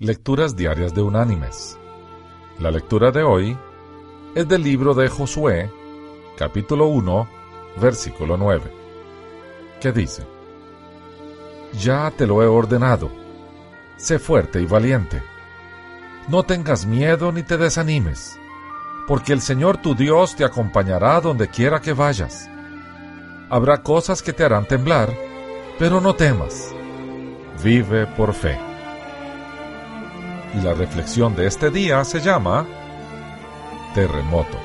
Lecturas Diarias de Unánimes. La lectura de hoy es del libro de Josué, capítulo 1, versículo 9, que dice, Ya te lo he ordenado, sé fuerte y valiente. No tengas miedo ni te desanimes, porque el Señor tu Dios te acompañará donde quiera que vayas. Habrá cosas que te harán temblar, pero no temas. Vive por fe y la reflexión de este día se llama Terremoto.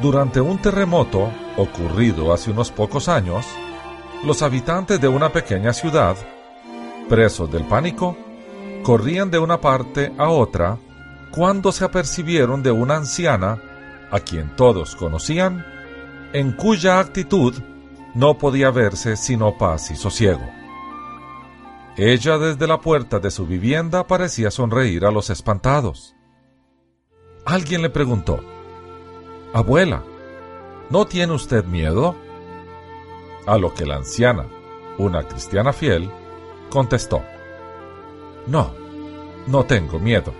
Durante un terremoto ocurrido hace unos pocos años, los habitantes de una pequeña ciudad, presos del pánico, corrían de una parte a otra cuando se apercibieron de una anciana, a quien todos conocían, en cuya actitud no podía verse sino paz y sosiego. Ella desde la puerta de su vivienda parecía sonreír a los espantados. Alguien le preguntó, Abuela, ¿no tiene usted miedo? A lo que la anciana, una cristiana fiel, contestó, No, no tengo miedo.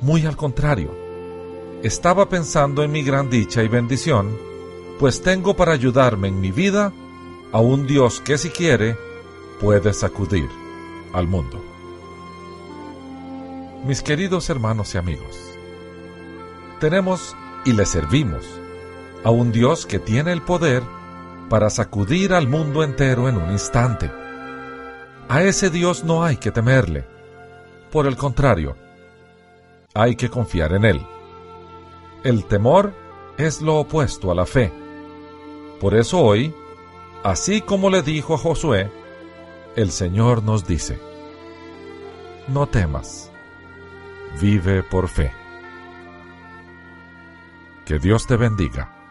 Muy al contrario, estaba pensando en mi gran dicha y bendición, pues tengo para ayudarme en mi vida a un Dios que si quiere, puede sacudir al mundo. Mis queridos hermanos y amigos, tenemos y le servimos a un Dios que tiene el poder para sacudir al mundo entero en un instante. A ese Dios no hay que temerle. Por el contrario, hay que confiar en Él. El temor es lo opuesto a la fe. Por eso hoy, así como le dijo a Josué, el Señor nos dice, no temas, vive por fe. Que Dios te bendiga.